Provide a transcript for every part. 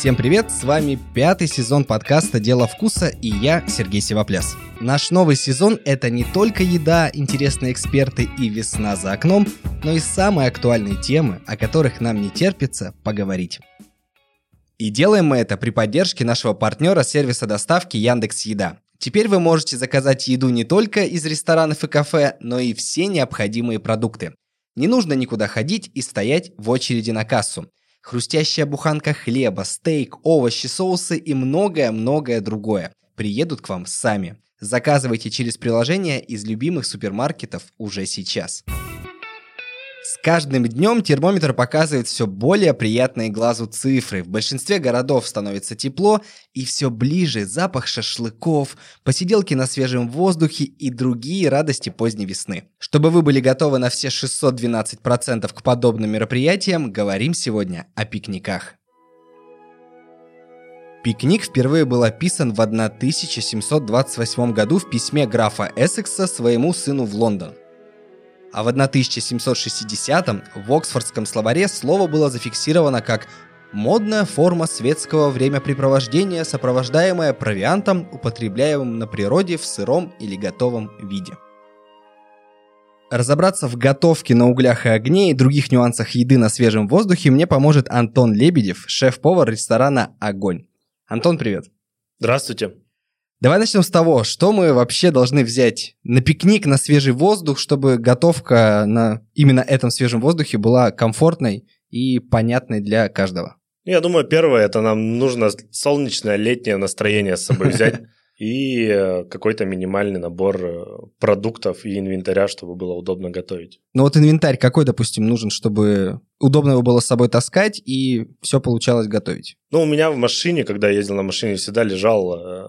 Всем привет, с вами пятый сезон подкаста «Дело вкуса» и я, Сергей Севопляс. Наш новый сезон – это не только еда, интересные эксперты и весна за окном, но и самые актуальные темы, о которых нам не терпится поговорить. И делаем мы это при поддержке нашего партнера сервиса доставки Яндекс Еда. Теперь вы можете заказать еду не только из ресторанов и кафе, но и все необходимые продукты. Не нужно никуда ходить и стоять в очереди на кассу хрустящая буханка хлеба, стейк, овощи, соусы и многое-многое другое приедут к вам сами. Заказывайте через приложение из любимых супермаркетов уже сейчас. С каждым днем термометр показывает все более приятные глазу цифры. В большинстве городов становится тепло, и все ближе запах шашлыков, посиделки на свежем воздухе и другие радости поздней весны. Чтобы вы были готовы на все 612% к подобным мероприятиям, говорим сегодня о пикниках. Пикник впервые был описан в 1728 году в письме графа Эссекса своему сыну в Лондон. А в 1760-м в Оксфордском словаре слово было зафиксировано как «модная форма светского времяпрепровождения, сопровождаемая провиантом, употребляемым на природе в сыром или готовом виде». Разобраться в готовке на углях и огне и других нюансах еды на свежем воздухе мне поможет Антон Лебедев, шеф-повар ресторана «Огонь». Антон, привет. Здравствуйте. Давай начнем с того, что мы вообще должны взять на пикник, на свежий воздух, чтобы готовка на именно этом свежем воздухе была комфортной и понятной для каждого. Я думаю, первое, это нам нужно солнечное летнее настроение с собой взять и э, какой-то минимальный набор э, продуктов и инвентаря, чтобы было удобно готовить. Ну вот инвентарь какой, допустим, нужен, чтобы удобно его было с собой таскать и все получалось готовить? Ну, у меня в машине, когда я ездил на машине, всегда лежал э,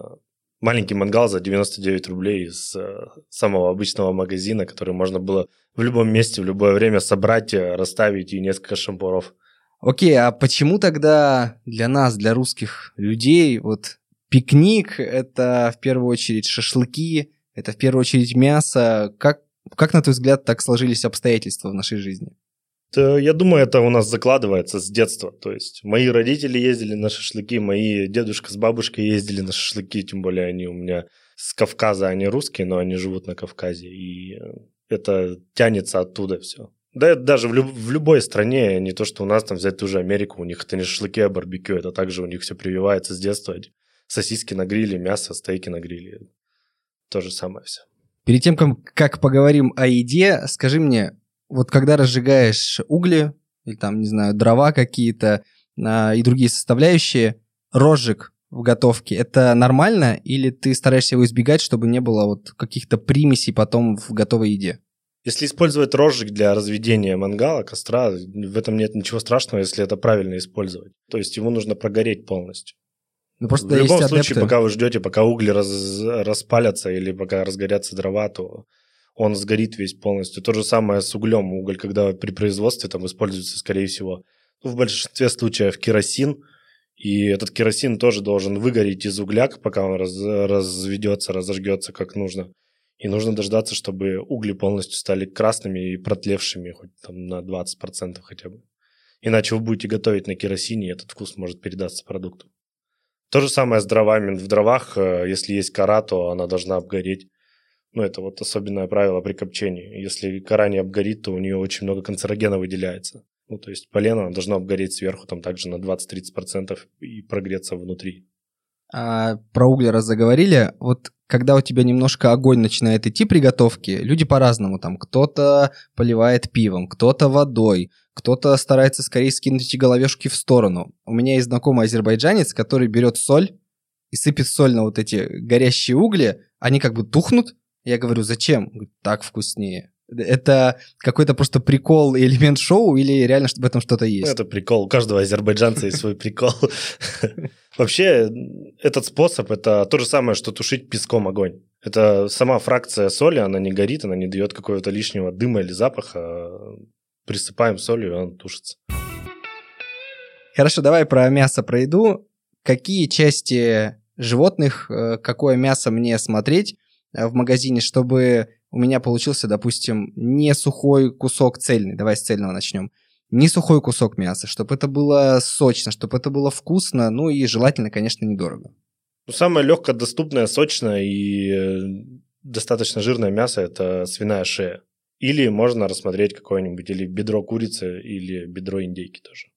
маленький мангал за 99 рублей из э, самого обычного магазина, который можно было в любом месте, в любое время собрать, э, расставить и несколько шампуров. Окей, а почему тогда для нас, для русских людей, вот пикник – это в первую очередь шашлыки, это в первую очередь мясо. Как, как на твой взгляд, так сложились обстоятельства в нашей жизни? Я думаю, это у нас закладывается с детства. То есть мои родители ездили на шашлыки, мои дедушка с бабушкой ездили на шашлыки, тем более они у меня с Кавказа, они русские, но они живут на Кавказе, и это тянется оттуда все. Да даже в, люб- в любой стране, не то, что у нас там взять ту же Америку, у них это не шашлыки, а барбекю, это также у них все прививается с детства. Сосиски на гриле, мясо, стейки на гриле. То же самое все. Перед тем, как поговорим о еде, скажи мне, вот когда разжигаешь угли, или там, не знаю, дрова какие-то а, и другие составляющие, розжиг в готовке, это нормально или ты стараешься его избегать, чтобы не было вот каких-то примесей потом в готовой еде? Если использовать розжиг для разведения мангала, костра, в этом нет ничего страшного, если это правильно использовать. То есть его нужно прогореть полностью. Ну, просто в любом случае, пока вы ждете, пока угли раз, распалятся или пока разгорятся дрова, то он сгорит весь полностью. То же самое с углем. Уголь, когда при производстве там используется, скорее всего, ну, в большинстве случаев керосин, и этот керосин тоже должен выгореть из угля, пока он раз, разведется, разожгется как нужно. И нужно дождаться, чтобы угли полностью стали красными и протлевшими хоть там на 20% хотя бы. Иначе вы будете готовить на керосине, и этот вкус может передаться продукту. То же самое с дровами. В дровах, э, если есть кора, то она должна обгореть. Ну, это вот особенное правило при копчении. Если кора не обгорит, то у нее очень много канцерогена выделяется. Ну, то есть полено должно обгореть сверху там также на 20-30% и прогреться внутри. А, про угли раз заговорили. Вот когда у тебя немножко огонь начинает идти при готовке, люди по-разному. Там кто-то поливает пивом, кто-то водой, кто-то старается скорее скинуть эти головешки в сторону. У меня есть знакомый азербайджанец, который берет соль и сыпет соль на вот эти горящие угли, они как бы тухнут, я говорю, зачем? Говорит, так вкуснее. Это какой-то просто прикол и элемент шоу или реально в этом что-то есть? Это прикол. У каждого азербайджанца есть свой прикол. Вообще, этот способ – это то же самое, что тушить песком огонь. Это сама фракция соли, она не горит, она не дает какого-то лишнего дыма или запаха. Присыпаем солью, и он тушится. Хорошо, давай про мясо, про еду. Какие части животных, э, какое мясо мне смотреть, в магазине, чтобы у меня получился, допустим, не сухой кусок цельный. Давай с цельного начнем. не сухой кусок мяса, чтобы это было сочно, чтобы это было вкусно, ну и желательно, конечно, недорого. Ну, самое легкое, доступное, сочное и э, достаточно жирное мясо – это свиная шея. Или можно рассмотреть какое-нибудь или бедро курицы, или бедро индейки тоже.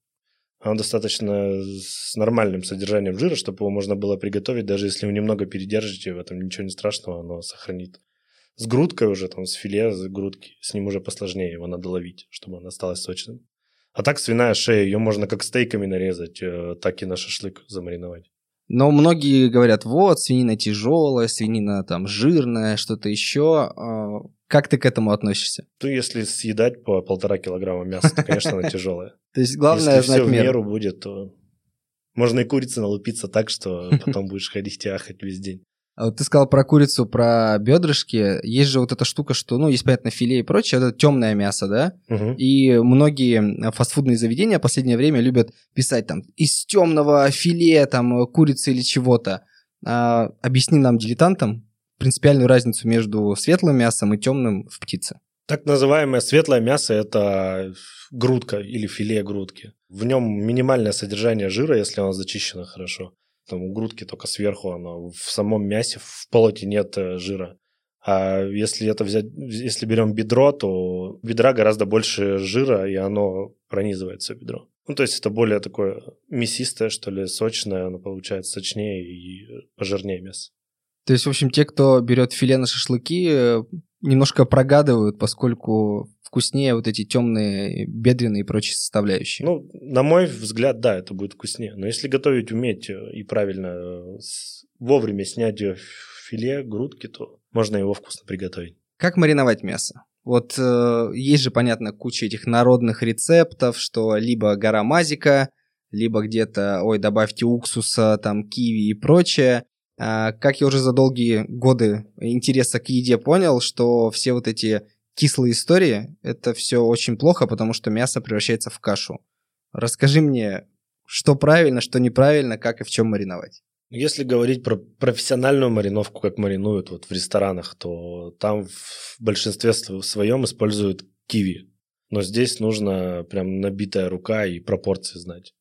Оно достаточно с нормальным содержанием жира, чтобы его можно было приготовить, даже если вы немного передержите, в этом ничего не страшного, оно сохранит. С грудкой уже, там, с филе, с грудки, с ним уже посложнее, его надо ловить, чтобы оно осталось сочным. А так свиная шея, ее можно как стейками нарезать, э, так и на шашлык замариновать. Но многие говорят, вот, свинина тяжелая, свинина там жирная, что-то еще. Как ты к этому относишься? Ну, если съедать по полтора килограмма мяса, то, конечно, она тяжелая. То есть главное знать меру. Если все в меру будет, то можно и курицы налупиться так, что потом будешь ходить и ахать весь день. А вот ты сказал про курицу, про бедрышки. Есть же вот эта штука, что, ну, есть, понятно, филе и прочее, это темное мясо, да? Угу. И многие фастфудные заведения в последнее время любят писать там из темного филе, там, курицы или чего-то. А, объясни нам, дилетантам, принципиальную разницу между светлым мясом и темным в птице. Так называемое светлое мясо – это грудка или филе грудки. В нем минимальное содержание жира, если оно зачищено хорошо там у грудки только сверху оно, в самом мясе, в полоте нет э, жира. А если это взять, если берем бедро, то бедра гораздо больше жира, и оно пронизывает все бедро. Ну, то есть это более такое мясистое, что ли, сочное, оно получается сочнее и пожирнее мясо. То есть, в общем, те, кто берет филе на шашлыки, э, немножко прогадывают, поскольку вкуснее вот эти темные бедренные и прочие составляющие. Ну, на мой взгляд, да, это будет вкуснее. Но если готовить уметь э, и правильно э, вовремя снять филе, грудки, то можно его вкусно приготовить. Как мариновать мясо? Вот э, есть же, понятно, куча этих народных рецептов, что либо гора мазика, либо где-то, ой, добавьте уксуса, там, киви и прочее. А, как я уже за долгие годы интереса к еде понял, что все вот эти кислые истории, это все очень плохо, потому что мясо превращается в кашу. Расскажи мне, что правильно, что неправильно, как и в чем мариновать. Если говорить про профессиональную мариновку, как маринуют вот в ресторанах, то там в большинстве своем используют киви. Но здесь нужно прям набитая рука и пропорции знать.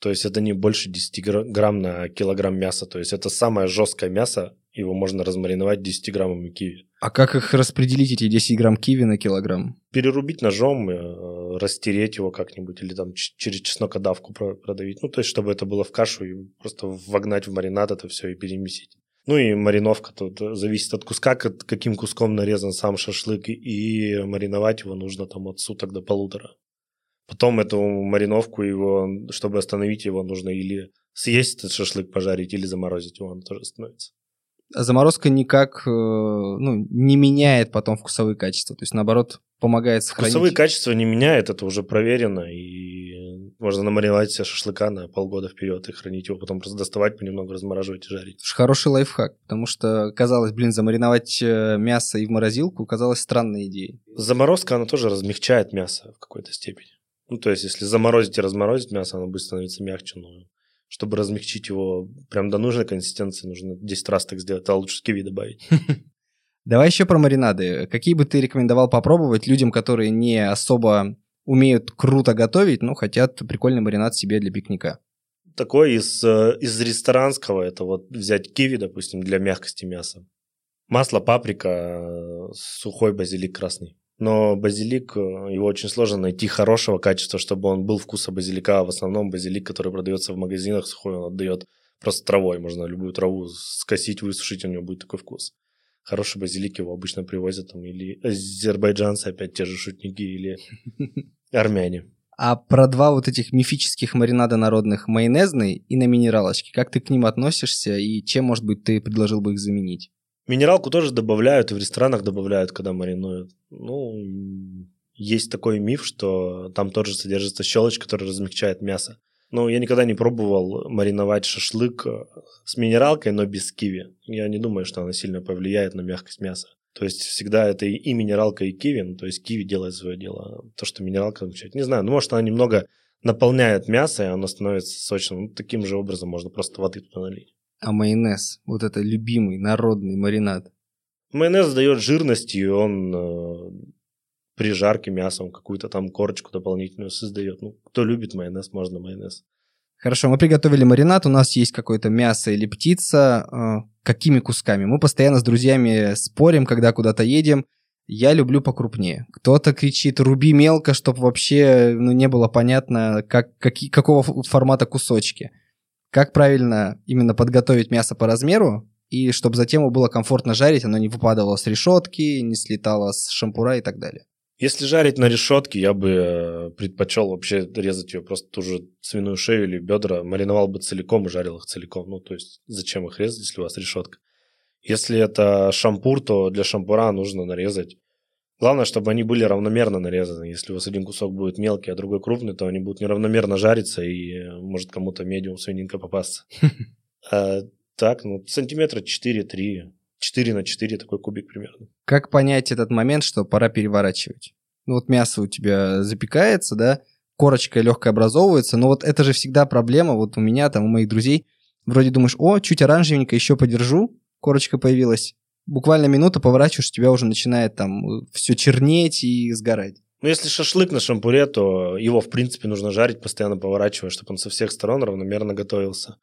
То есть это не больше 10 грамм на килограмм мяса. То есть это самое жесткое мясо, его можно размариновать 10 граммами киви. А как их распределить, эти 10 грамм киви на килограмм? Перерубить ножом, э, растереть его как-нибудь или там через чеснокодавку продавить. Ну, то есть, чтобы это было в кашу и просто вогнать в маринад это все и перемесить. Ну и мариновка тут зависит от куска, каким куском нарезан сам шашлык, и мариновать его нужно там от суток до полутора. Потом эту мариновку его, чтобы остановить его, нужно или съесть этот шашлык, пожарить, или заморозить его, он тоже становится. А заморозка никак э, ну, не меняет потом вкусовые качества. То есть, наоборот, помогает сохранить. Вкусовые качества не меняет, это уже проверено. И можно намариновать себе шашлыка на полгода вперед и хранить его, потом просто доставать, понемногу размораживать и жарить. Хороший лайфхак, потому что казалось, блин, замариновать э, мясо и в морозилку казалось странной идеей. Заморозка, она тоже размягчает мясо в какой-то степени. Ну, то есть, если заморозить и разморозить мясо, оно будет становиться мягче, но чтобы размягчить его прям до нужной консистенции, нужно 10 раз так сделать, а лучше киви добавить. Давай еще про маринады. Какие бы ты рекомендовал попробовать людям, которые не особо умеют круто готовить, но хотят прикольный маринад себе для пикника? Такой из, э, из ресторанского, это вот взять киви, допустим, для мягкости мяса. Масло, паприка, э, сухой базилик красный. Но базилик, э, его очень сложно найти хорошего качества, чтобы он был вкуса базилика. В основном базилик, который продается в магазинах сухой, он отдает просто травой. Можно любую траву скосить, высушить, у него будет такой вкус. Хороший базилик его обычно привозят там или азербайджанцы, опять те же шутники, или армяне. А про два вот этих мифических маринада народных, майонезный и на минералочке, как ты к ним относишься и чем, может быть, ты предложил бы их заменить? Минералку тоже добавляют, и в ресторанах добавляют, когда маринуют. Ну, есть такой миф, что там тоже содержится щелочь, которая размягчает мясо. Но я никогда не пробовал мариновать шашлык э, с минералкой, но без киви. Я не думаю, что она сильно повлияет на мягкость мяса. То есть всегда это и минералка, и киви. Ну, то есть киви делает свое дело. То, что минералка замечает. Не знаю, ну, может, она немного наполняет мясо, и оно становится сочным. Ну, таким же образом можно просто воды туда налить а майонез, вот это любимый народный маринад? Майонез дает жирность, и он э, при жарке мясом какую-то там корочку дополнительную создает. Ну, кто любит майонез, можно майонез. Хорошо, мы приготовили маринад, у нас есть какое-то мясо или птица. А, какими кусками? Мы постоянно с друзьями спорим, когда куда-то едем. Я люблю покрупнее. Кто-то кричит «руби мелко», чтобы вообще ну, не было понятно, как, какие, какого формата кусочки. Как правильно именно подготовить мясо по размеру, и чтобы затем его было комфортно жарить, оно не выпадало с решетки, не слетало с шампура и так далее. Если жарить на решетке, я бы э, предпочел вообще резать ее просто ту же свиную шею или бедра, мариновал бы целиком и жарил их целиком. Ну, то есть зачем их резать, если у вас решетка? Если это шампур, то для шампура нужно нарезать. Главное, чтобы они были равномерно нарезаны. Если у вас один кусок будет мелкий, а другой крупный, то они будут неравномерно жариться, и э, может кому-то медиум свининка попасться. А, так, ну, сантиметра 4-3. 4 на 4 такой кубик примерно. Как понять этот момент, что пора переворачивать? Ну вот мясо у тебя запекается, да, корочка легкая образовывается, но вот это же всегда проблема, вот у меня там, у моих друзей, вроде думаешь, о, чуть оранжевенько еще подержу, корочка появилась, буквально минута поворачиваешь, тебя уже начинает там все чернеть и сгорать. Ну, если шашлык на шампуре, то его, в принципе, нужно жарить, постоянно поворачивая, чтобы он со всех сторон равномерно готовился.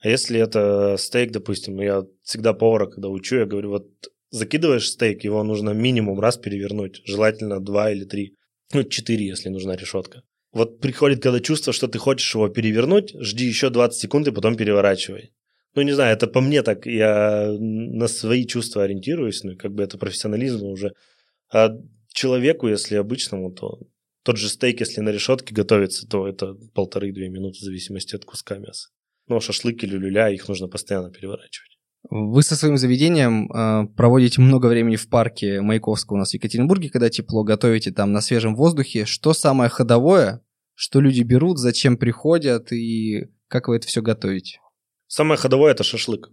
А если это стейк, допустим, я всегда повара, когда учу, я говорю, вот закидываешь стейк, его нужно минимум раз перевернуть, желательно два или три, ну, четыре, если нужна решетка. Вот приходит, когда чувство, что ты хочешь его перевернуть, жди еще 20 секунд и потом переворачивай. Ну, не знаю, это по мне так, я на свои чувства ориентируюсь, ну, как бы это профессионализм уже. А человеку, если обычному, то тот же стейк, если на решетке готовится, то это полторы-две минуты в зависимости от куска мяса. Но шашлыки, люля, их нужно постоянно переворачивать. Вы со своим заведением э, проводите много времени в парке Маяковского у нас в Екатеринбурге, когда тепло, готовите там на свежем воздухе. Что самое ходовое, что люди берут, зачем приходят и как вы это все готовите? Самое ходовое – это шашлык.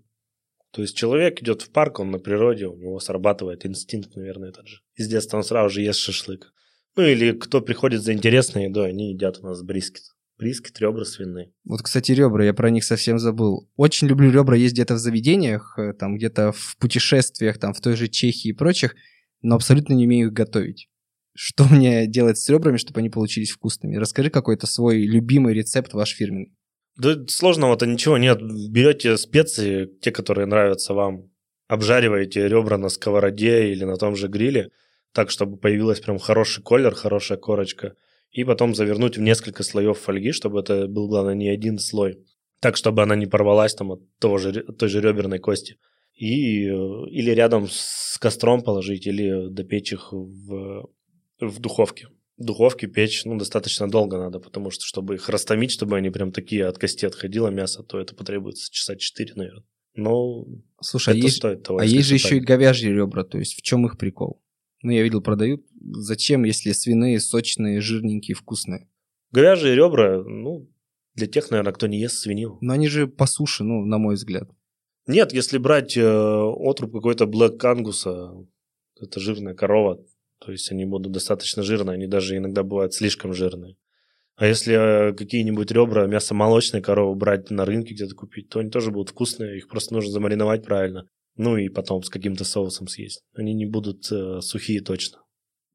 То есть человек идет в парк, он на природе, у него срабатывает инстинкт, наверное, этот же. Из детства он сразу же ест шашлык. Ну или кто приходит за интересной едой, они едят у нас брискет. Брискет, ребра свиные. Вот, кстати, ребра, я про них совсем забыл. Очень люблю ребра есть где-то в заведениях, э, там где-то в путешествиях, там в той же Чехии и прочих, но абсолютно не умею их готовить. Что мне делать с ребрами, чтобы они получились вкусными? Расскажи какой-то свой любимый рецепт ваш фирменный. Да сложного-то ничего нет. Берете специи, те, которые нравятся вам, обжариваете ребра на сковороде или на том же гриле, так, чтобы появилась прям хороший колер, хорошая корочка – и потом завернуть в несколько слоев фольги, чтобы это был, главное, не один слой, так, чтобы она не порвалась там от того же, той же реберной кости. И, э, или рядом с костром положить, или допечь их в, в духовке. Духовке печь, ну, достаточно долго надо, потому что, чтобы их растомить, чтобы они прям такие от кости отходило мясо, то это потребуется часа 4, наверное. Но Слушай, а это а есть, стоит того. А есть же еще и говяжьи ребра, то есть в чем их прикол? Ну, я видел, продают. Зачем, если свиные, сочные, жирненькие, вкусные? Говяжьи ребра, ну, для тех, наверное, кто не ест свинину. Но они же по суше, ну, на мой взгляд. Нет, если брать э, отруб какой-то Блэк Ангуса, это жирная корова, то есть они будут достаточно жирные, они даже иногда бывают слишком жирные. А если э, какие-нибудь ребра мясо молочной коровы брать на рынке где-то купить, то они тоже будут вкусные, их просто нужно замариновать правильно. Ну и потом с каким-то соусом съесть. Они не будут э, сухие точно.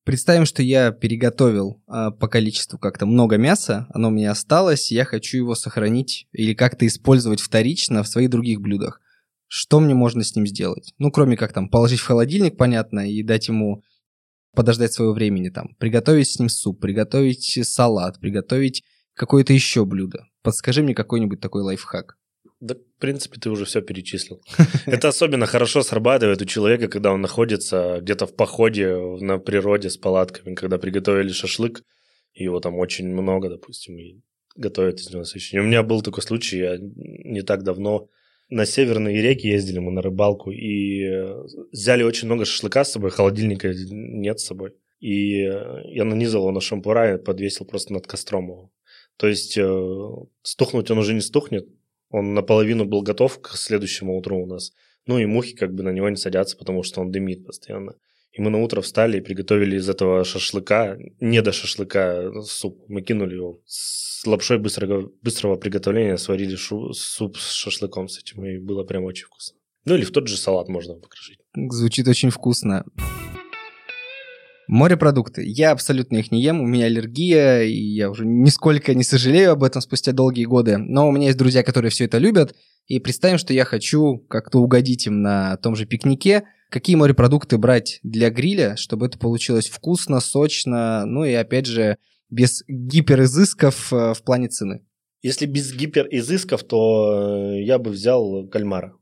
Представим, что я переготовил э, по количеству как-то много мяса, оно у меня осталось, я хочу его сохранить или как-то использовать вторично в своих других блюдах. Что мне можно с ним сделать? Ну, кроме как там положить в холодильник, понятно, и дать ему подождать своего времени там. Приготовить с ним суп, приготовить салат, приготовить какое-то еще блюдо. Подскажи мне какой-нибудь такой лайфхак. Да, в принципе, ты уже все перечислил. Это особенно хорошо срабатывает у человека, когда он находится где-то в походе на природе с палатками, когда приготовили шашлык, его там очень много, допустим, и готовят из него свечение. У меня был такой случай, я не так давно на северные реки ездили мы на рыбалку и э, взяли очень много шашлыка с собой, холодильника нет с собой. И э, я нанизал его на шампура и подвесил просто над костром его. То есть э, стухнуть он уже не стухнет, он наполовину был готов к следующему утру у нас. Ну и мухи как бы на него не садятся, потому что он дымит постоянно. И мы на утро встали и приготовили из этого шашлыка, не до шашлыка, суп. Мы кинули его с лапшой быстрого, быстрого приготовления, сварили шу, суп с шашлыком с этим, и было прям очень вкусно. Ну или в тот же салат можно покрошить. Звучит очень вкусно. Морепродукты. Я абсолютно их не ем, у меня аллергия, и я уже нисколько не сожалею об этом спустя долгие годы. Но у меня есть друзья, которые все это любят, и представим, что я хочу как-то угодить им на том же пикнике. Какие морепродукты брать для гриля, чтобы это получилось вкусно, сочно, ну и опять же без гиперизысков э, в плане цены? Если без гиперизысков, то э, я бы взял кальмара.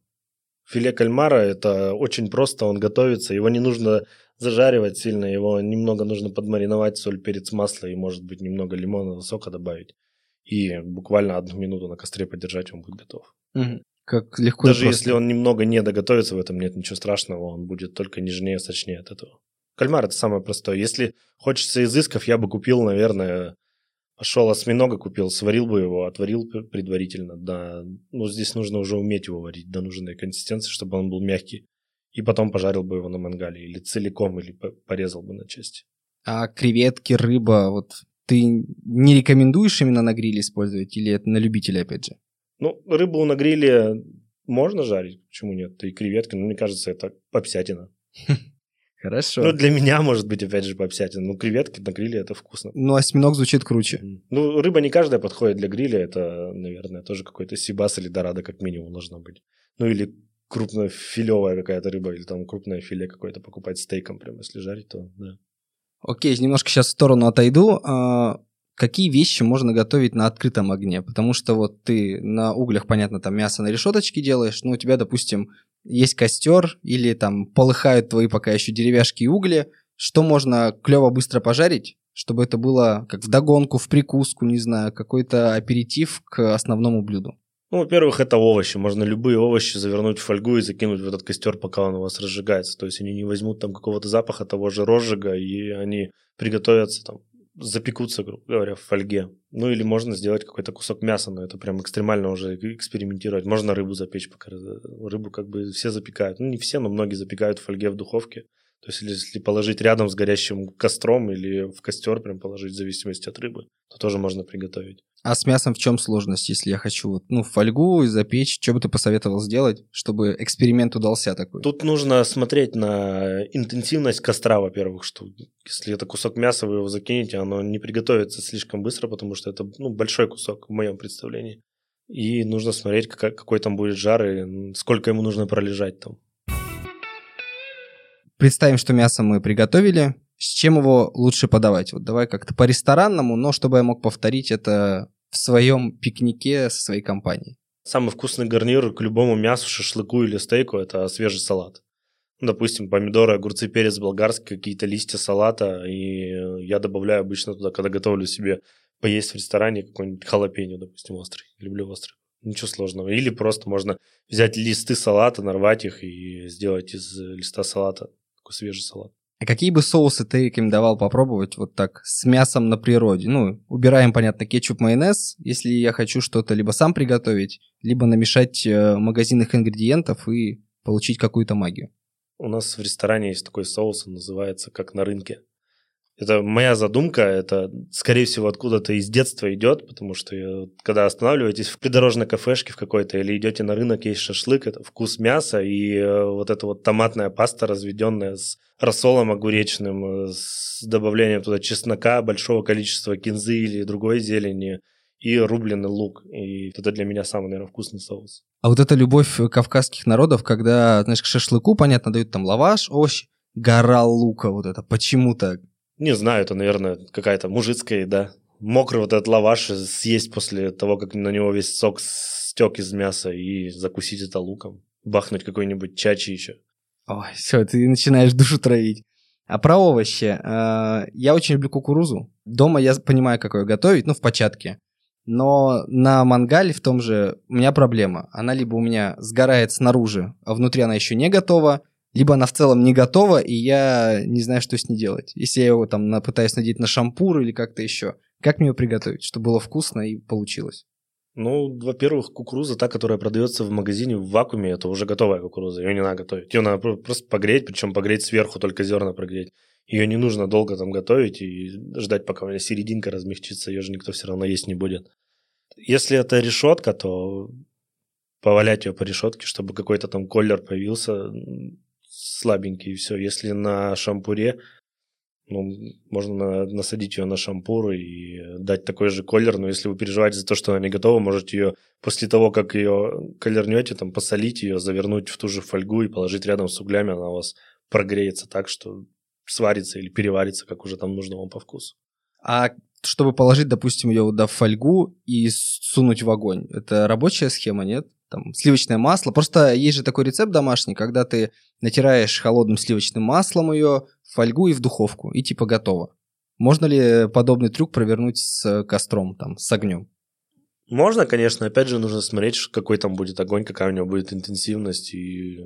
Филе кальмара – это очень просто, он готовится, его не нужно зажаривать сильно, его немного нужно подмариновать, соль, перец, масло и, может быть, немного лимонного сока добавить. И буквально одну минуту на костре подержать, он будет готов. Угу. Как легко Даже если он немного не доготовится, в этом нет ничего страшного, он будет только нежнее, сочнее от этого. Кальмар – это самое простое. Если хочется изысков, я бы купил, наверное, пошел осьминога купил, сварил бы его, отварил предварительно. Да, ну, здесь нужно уже уметь его варить до нужной консистенции, чтобы он был мягкий и потом пожарил бы его на мангале или целиком, или порезал бы на части. А креветки, рыба, вот ты не рекомендуешь именно на гриле использовать или это на любителя опять же? Ну, рыбу на гриле можно жарить, почему нет? И креветки, ну, мне кажется, это попсятина. Хорошо. Ну, для меня, может быть, опять же, попсятина. Ну, креветки на гриле это вкусно. Ну, осьминог звучит круче. Ну, рыба не каждая подходит для гриля. Это, наверное, тоже какой-то сибас или дорадо как минимум должно быть. Ну, или крупнофилевая какая-то рыба или там крупное филе какое-то покупать стейком прямо, если жарить, то да. Окей, немножко сейчас в сторону отойду. Какие вещи можно готовить на открытом огне? Потому что вот ты на углях, понятно, там мясо на решеточке делаешь, но у тебя, допустим, есть костер или там полыхают твои пока еще деревяшки и угли. Что можно клево быстро пожарить, чтобы это было как в догонку, в прикуску, не знаю, какой-то аперитив к основному блюду? Ну, во-первых, это овощи. Можно любые овощи завернуть в фольгу и закинуть в этот костер, пока он у вас разжигается. То есть они не возьмут там какого-то запаха того же розжига, и они приготовятся там, запекутся, грубо говоря, в фольге. Ну, или можно сделать какой-то кусок мяса, но это прям экстремально уже экспериментировать. Можно рыбу запечь, пока рыбу как бы все запекают. Ну, не все, но многие запекают в фольге в духовке. То есть, если положить рядом с горящим костром или в костер прям положить, в зависимости от рыбы, то тоже можно приготовить. А с мясом в чем сложность, если я хочу вот, ну, фольгу запечь? Что бы ты посоветовал сделать, чтобы эксперимент удался такой? Тут нужно смотреть на интенсивность костра, во-первых, что если это кусок мяса, вы его закинете, оно не приготовится слишком быстро, потому что это ну, большой кусок в моем представлении. И нужно смотреть, какой, какой там будет жар и сколько ему нужно пролежать там. Представим, что мясо мы приготовили. С чем его лучше подавать? Вот давай как-то по-ресторанному, но чтобы я мог повторить это в своем пикнике со своей компанией. Самый вкусный гарнир к любому мясу, шашлыку или стейку – это свежий салат. Допустим, помидоры, огурцы, перец болгарский, какие-то листья салата. И я добавляю обычно туда, когда готовлю себе поесть в ресторане, какой-нибудь халапеньо, допустим, острый. Люблю острый. Ничего сложного. Или просто можно взять листы салата, нарвать их и сделать из листа салата такой свежий салат. А какие бы соусы ты рекомендовал попробовать вот так с мясом на природе? Ну, убираем, понятно, кетчуп, майонез, если я хочу что-то либо сам приготовить, либо намешать э, магазинных ингредиентов и получить какую-то магию. У нас в ресторане есть такой соус, он называется как на рынке. Это моя задумка, это, скорее всего, откуда-то из детства идет, потому что когда останавливаетесь в придорожной кафешке в какой-то или идете на рынок, есть шашлык, это вкус мяса и э, вот эта вот томатная паста, разведенная с рассолом огуречным, э, с добавлением туда чеснока, большого количества кинзы или другой зелени, и рубленый лук. И это для меня самый, наверное, вкусный соус. А вот эта любовь кавказских народов, когда, знаешь, к шашлыку, понятно, дают там лаваш, овощи, гора лука вот это, почему так? Не знаю, это, наверное, какая-то мужицкая еда. Мокрый вот этот лаваш съесть после того, как на него весь сок стек из мяса и закусить это луком. Бахнуть какой-нибудь чачи еще. Ой, все, ты начинаешь душу травить. А про овощи. Э, я очень люблю кукурузу. Дома я понимаю, как ее готовить, ну, в початке. Но на мангале в том же у меня проблема. Она либо у меня сгорает снаружи, а внутри она еще не готова, либо она в целом не готова, и я не знаю, что с ней делать. Если я его там пытаюсь надеть на шампур или как-то еще, как мне ее приготовить, чтобы было вкусно и получилось? Ну, во-первых, кукуруза, та, которая продается в магазине в вакууме, это уже готовая кукуруза, ее не надо готовить. Ее надо просто погреть, причем погреть сверху, только зерна прогреть. Ее не нужно долго там готовить и ждать, пока у меня серединка размягчится, ее же никто все равно есть не будет. Если это решетка, то повалять ее по решетке, чтобы какой-то там колер появился, слабенький, и все. Если на шампуре, ну, можно на, насадить ее на шампур и дать такой же колер, но если вы переживаете за то, что она не готова, можете ее после того, как ее колернете, там, посолить ее, завернуть в ту же фольгу и положить рядом с углями, она у вас прогреется так, что сварится или переварится, как уже там нужно вам по вкусу. А чтобы положить, допустим, ее в фольгу и сунуть в огонь, это рабочая схема, нет? Там сливочное масло. Просто есть же такой рецепт домашний, когда ты натираешь холодным сливочным маслом ее в фольгу и в духовку, и типа готово. Можно ли подобный трюк провернуть с костром, там, с огнем? Можно, конечно. Опять же, нужно смотреть, какой там будет огонь, какая у него будет интенсивность, и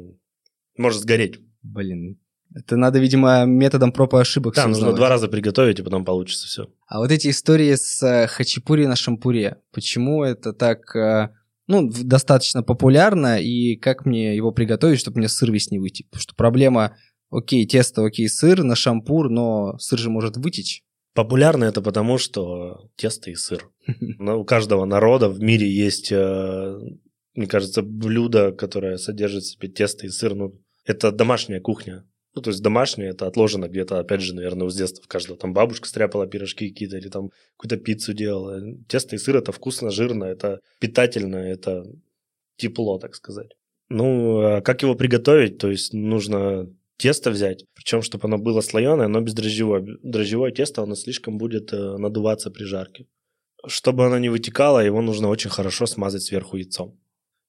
может сгореть. Блин, это надо, видимо, методом проб и ошибок. Да, нужно два раза приготовить, и потом получится все. А вот эти истории с э, хачапури на шампуре, почему это так, э, ну, достаточно популярно, и как мне его приготовить, чтобы мне сыр весь не вытек? Потому что проблема, окей, тесто, окей, сыр на шампур, но сыр же может вытечь. Популярно это потому, что тесто и сыр. У каждого народа в мире есть, э, мне кажется, блюдо, которое содержит в себе тесто и сыр. Ну, это домашняя кухня. Ну, то есть домашнее, это отложено где-то, опять же, наверное, с детства в каждого. Там бабушка стряпала пирожки какие-то или там какую-то пиццу делала. Тесто и сыр – это вкусно, жирно, это питательно, это тепло, так сказать. Ну, а как его приготовить? То есть нужно тесто взять, причем, чтобы оно было слоеное, но без дрожжевое. Дрожжевое тесто, оно слишком будет э, надуваться при жарке. Чтобы оно не вытекало, его нужно очень хорошо смазать сверху яйцом.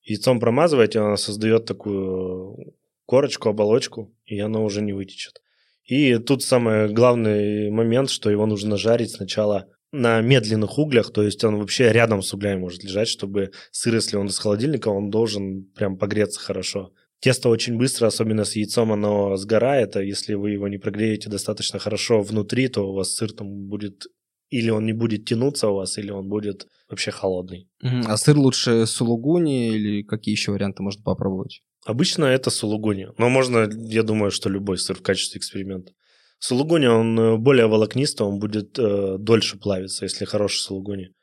Яйцом промазываете, оно создает такую корочку, оболочку, и оно уже не вытечет. И тут самый главный момент, что его нужно жарить сначала на медленных углях, то есть он вообще рядом с углями может лежать, чтобы сыр, если он из холодильника, он должен прям погреться хорошо. Тесто очень быстро, особенно с яйцом, оно сгорает, а если вы его не прогреете достаточно хорошо внутри, то у вас сыр там будет или он не будет тянуться у вас, или он будет вообще холодный. А сыр лучше сулугуни или какие еще варианты можно попробовать? Обычно это сулугуни, но можно, я думаю, что любой сыр в качестве эксперимента. Сулугуни, он э, более волокнистый, он будет э, дольше плавиться, если хороший сулугуни.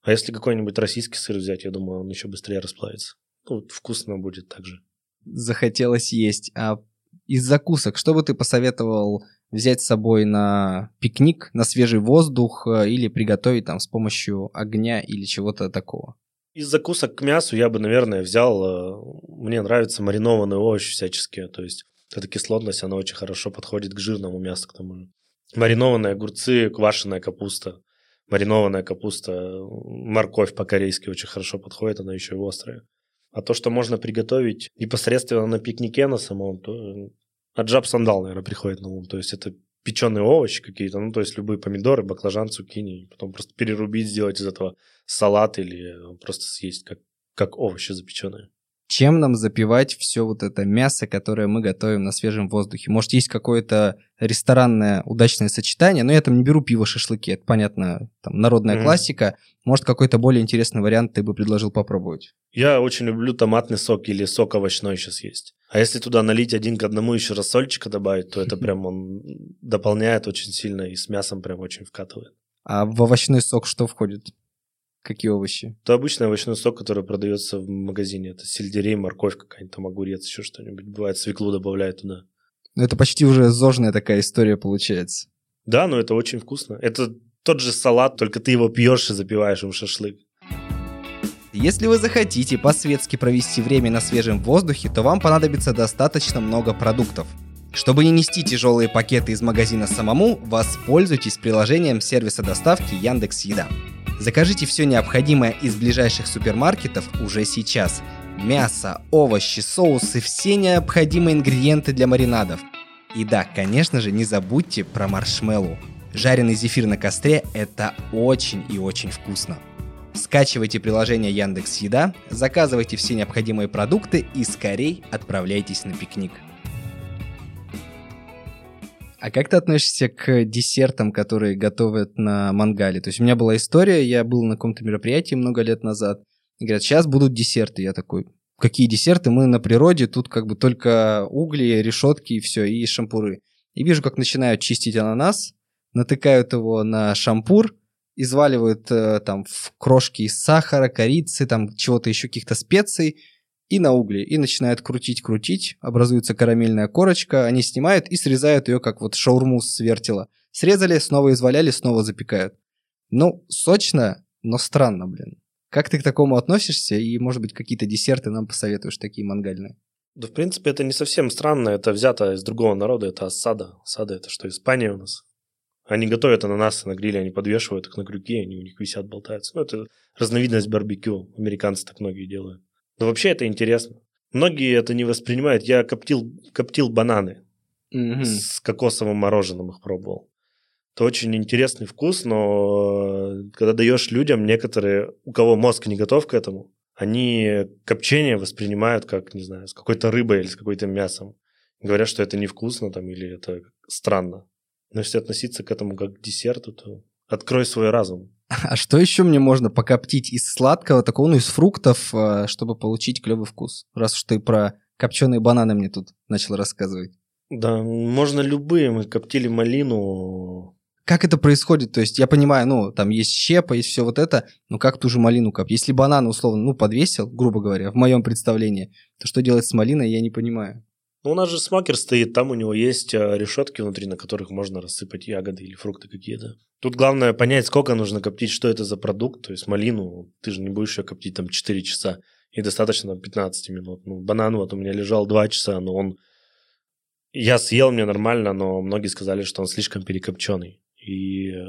А если какой-нибудь российский сыр взять, я думаю, он еще быстрее расплавится. Ну, вкусно будет также. Захотелось есть. А из закусок, что бы ты посоветовал взять с собой на пикник, на свежий воздух э, или приготовить там с помощью огня или чего-то такого? Из закусок к мясу я бы, наверное, взял... Э, мне нравятся маринованные овощи всяческие. То есть эта кислотность, она очень хорошо подходит к жирному мясу, к тому же. Маринованные огурцы, квашеная капуста. Маринованная капуста, морковь по-корейски очень хорошо подходит, она еще и острая. А то, что можно приготовить непосредственно на пикнике на самом, то аджаб сандал, наверное, приходит на ум. То есть это печеные овощи какие-то, ну, то есть любые помидоры, баклажан, цукини, потом просто перерубить, сделать из этого салат или просто съесть как, как овощи запеченные. Чем нам запивать все вот это мясо, которое мы готовим на свежем воздухе? Может, есть какое-то ресторанное удачное сочетание, но я там не беру пиво, шашлыки, это понятно, там народная mm-hmm. классика. Может, какой-то более интересный вариант ты бы предложил попробовать? Я очень люблю томатный сок или сок овощной сейчас есть. А если туда налить один к одному еще рассольчика добавить, то это прям он дополняет очень сильно и с мясом прям очень вкатывает. А в овощной сок что входит? Какие овощи? Это обычный овощной сок, который продается в магазине. Это сельдерей, морковь какая-нибудь, там огурец, еще что-нибудь. Бывает, свеклу добавляют туда. Ну, это почти уже зожная такая история получается. Да, но это очень вкусно. Это тот же салат, только ты его пьешь и запиваешь им шашлык. Если вы захотите по-светски провести время на свежем воздухе, то вам понадобится достаточно много продуктов. Чтобы не нести тяжелые пакеты из магазина самому, воспользуйтесь приложением сервиса доставки Яндекс Еда. Закажите все необходимое из ближайших супермаркетов уже сейчас. Мясо, овощи, соусы, все необходимые ингредиенты для маринадов. И да, конечно же, не забудьте про маршмеллоу. Жареный зефир на костре – это очень и очень вкусно. Скачивайте приложение Яндекс Еда, заказывайте все необходимые продукты и скорей отправляйтесь на пикник. А как ты относишься к десертам, которые готовят на мангале? То есть у меня была история, я был на каком-то мероприятии много лет назад, и говорят, сейчас будут десерты. Я такой, какие десерты? Мы на природе, тут как бы только угли, решетки и все, и шампуры. И вижу, как начинают чистить ананас, натыкают его на шампур, изваливают э, там в крошки из сахара, корицы, там чего-то еще, каких-то специй, и на угли, и начинают крутить-крутить, образуется карамельная корочка, они снимают и срезают ее, как вот шаурму с вертела, Срезали, снова изваляли, снова запекают. Ну, сочно, но странно, блин. Как ты к такому относишься? И, может быть, какие-то десерты нам посоветуешь такие мангальные? Да, в принципе, это не совсем странно. Это взято из другого народа. Это осада. Осада – это что, Испания у нас? Они готовят ананасы на гриле, они подвешивают их на крюке, они у них висят, болтаются. Ну, это разновидность барбекю. Американцы так многие делают. Но вообще это интересно. Многие это не воспринимают. Я коптил, коптил бананы. Mm-hmm. С кокосовым мороженым их пробовал. Это очень интересный вкус, но э, когда даешь людям, некоторые, у кого мозг не готов к этому, они копчение воспринимают как, не знаю, с какой-то рыбой или с какой-то мясом. Говорят, что это невкусно там или это странно. Но если относиться к этому как к десерту, то открой свой разум. А что еще мне можно покоптить из сладкого, такого, ну, из фруктов, э, чтобы получить клевый вкус? Раз уж ты про копченые бананы мне тут начал рассказывать. Да, можно любые. Мы коптили малину. Как это происходит? То есть я понимаю, ну, там есть щепа, есть все вот это, но как ту же малину коп? Если банан, условно, ну, подвесил, грубо говоря, в моем представлении, то что делать с малиной, я не понимаю. Ну, у нас же смокер стоит, там у него есть а, решетки внутри, на которых можно рассыпать ягоды или фрукты какие-то. Тут главное понять, сколько нужно коптить, что это за продукт. То есть малину, ты же не будешь ее коптить там 4 часа, и достаточно 15 минут. Ну, банан вот у меня лежал 2 часа, но он... Я съел, мне нормально, но многие сказали, что он слишком перекопченный. И э,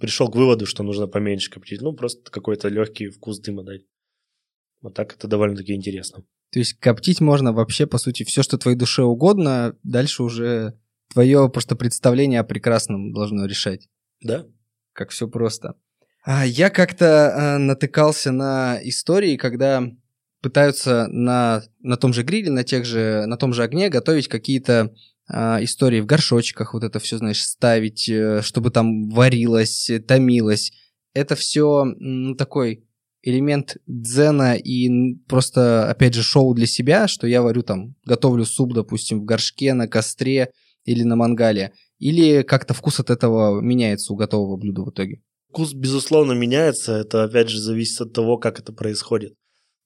пришел к выводу, что нужно поменьше коптить. Ну, просто какой-то легкий вкус дыма дать. Вот так это довольно-таки интересно. То есть коптить можно вообще, по сути, все, что твоей душе угодно, дальше уже твое просто представление о прекрасном должно решать. Да. Как все просто. А я как-то а, натыкался на истории, когда пытаются на, на том же гриле, на, тех же, на том же огне готовить какие-то а, истории в горшочках, вот это все, знаешь, ставить, э, чтобы там варилось, томилось. Это все ну, такой элемент дзена и просто, опять же, шоу для себя, что я варю там, готовлю суп, допустим, в горшке, на костре или на мангале, или как-то вкус от этого меняется у готового блюда в итоге? Вкус, безусловно, меняется. Это, опять же, зависит от того, как это происходит.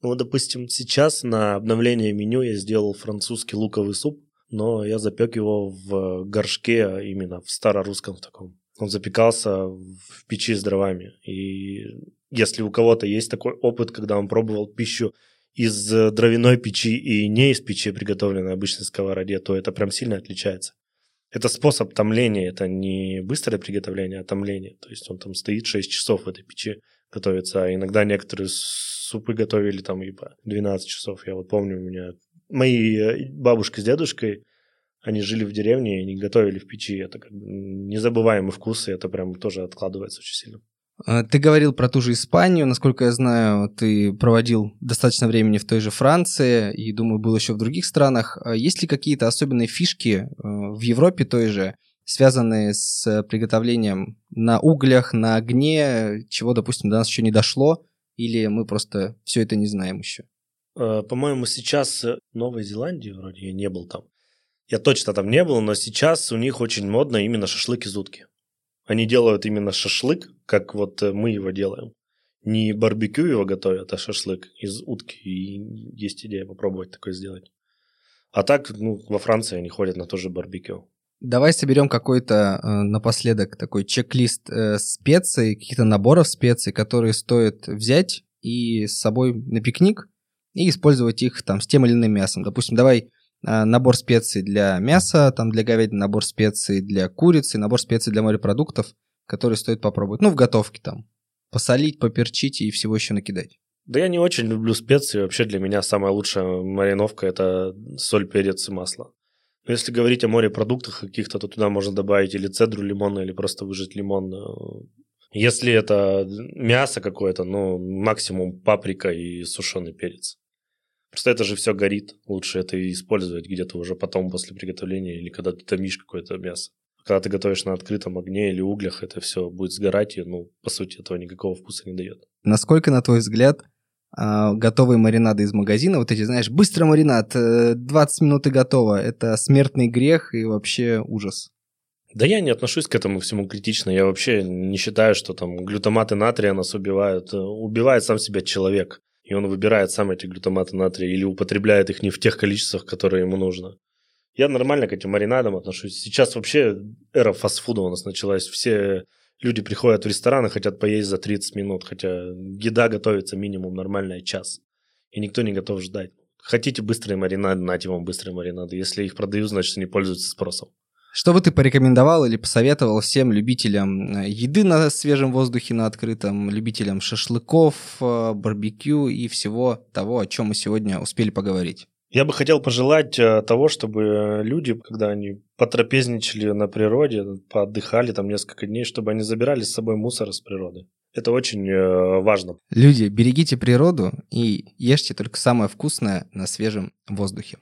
Ну, допустим, сейчас на обновление меню я сделал французский луковый суп, но я запек его в горшке, именно в старорусском таком. Он запекался в печи с дровами. И если у кого-то есть такой опыт, когда он пробовал пищу из э, дровяной печи и не из печи, приготовленной обычной сковороде, то это прям сильно отличается. Это способ томления, это не быстрое приготовление, а томление. То есть он там стоит 6 часов в этой печи, готовится. А иногда некоторые супы готовили там и по 12 часов. Я вот помню, у меня мои э, бабушка с дедушкой, они жили в деревне, они готовили в печи. Это как бы незабываемый вкус, и это прям тоже откладывается очень сильно. А, ты говорил про ту же Испанию. Насколько я знаю, ты проводил достаточно времени в той же Франции и, думаю, был еще в других странах. А есть ли какие-то особенные фишки э, в Европе той же, связанные с приготовлением на углях, на огне, чего, допустим, до нас еще не дошло, или мы просто все это не знаем еще? Э, по-моему, сейчас в Новой Зеландии вроде я не был там. Я точно там не был, но сейчас у них очень модно именно шашлык из утки. Они делают именно шашлык, как вот э, мы его делаем. Не барбекю его готовят, а шашлык из утки. И есть идея попробовать такое сделать. А так, ну, во Франции они ходят на то же барбекю. Давай соберем какой-то э, напоследок такой чек-лист э, специй, каких-то наборов специй, которые стоит взять и с собой на пикник и использовать их там с тем или иным мясом. Допустим, давай набор специй для мяса, там для говядины набор специй для курицы, набор специй для морепродуктов, которые стоит попробовать. Ну, в готовке там. Посолить, поперчить и всего еще накидать. Да я не очень люблю специи. Вообще для меня самая лучшая мариновка – это соль, перец и масло. Но если говорить о морепродуктах каких-то, то туда можно добавить или цедру лимона, или просто выжать лимон. Если это мясо какое-то, ну, максимум паприка и сушеный перец. Просто это же все горит. Лучше это использовать где-то уже потом после приготовления или когда ты томишь какое-то мясо. Когда ты готовишь на открытом огне или углях, это все будет сгорать, и, ну, по сути, этого никакого вкуса не дает. Насколько, на твой взгляд, а, готовые маринады из магазина, вот эти, знаешь, быстро маринад, 20 э, минут и готово, это смертный грех и вообще ужас. Да я не отношусь к этому всему критично. Я вообще не считаю, что там глютаматы натрия нас убивают. Убивает сам себя человек и он выбирает сам эти глютаматы натрия или употребляет их не в тех количествах, которые ему нужно. Я нормально к этим маринадам отношусь. Сейчас вообще эра фастфуда у нас началась. Все люди приходят в ресторан и хотят поесть за 30 минут, хотя еда готовится минимум нормальная час. И никто не готов ждать. Хотите быстрые маринады, нате вам быстрые маринады. Если их продают, значит, они пользуются спросом. Что бы ты порекомендовал или посоветовал всем любителям э, еды на свежем воздухе, на открытом, любителям шашлыков, э, барбекю и всего того, о чем мы сегодня успели поговорить? Я бы хотел пожелать э, того, чтобы люди, когда они потрапезничали на природе, поотдыхали там несколько дней, чтобы они забирали с собой мусор из природы. Это очень важно. Люди, берегите природу и ешьте только самое вкусное на свежем воздухе.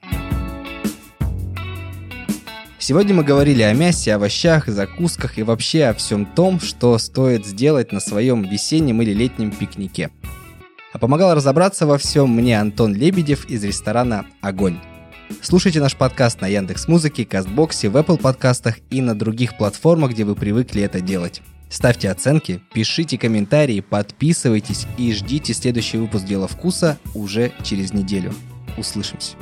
Сегодня мы говорили о мясе, овощах, закусках и вообще о всем том, что стоит сделать на своем весеннем или летнем пикнике. А помогал разобраться во всем мне Антон Лебедев из ресторана «Огонь». Слушайте наш подкаст на Яндекс Музыке, Кастбоксе, в Apple подкастах и на других платформах, где вы привыкли это делать. Ставьте оценки, пишите комментарии, подписывайтесь и ждите следующий выпуск «Дела вкуса» уже через неделю. Услышимся.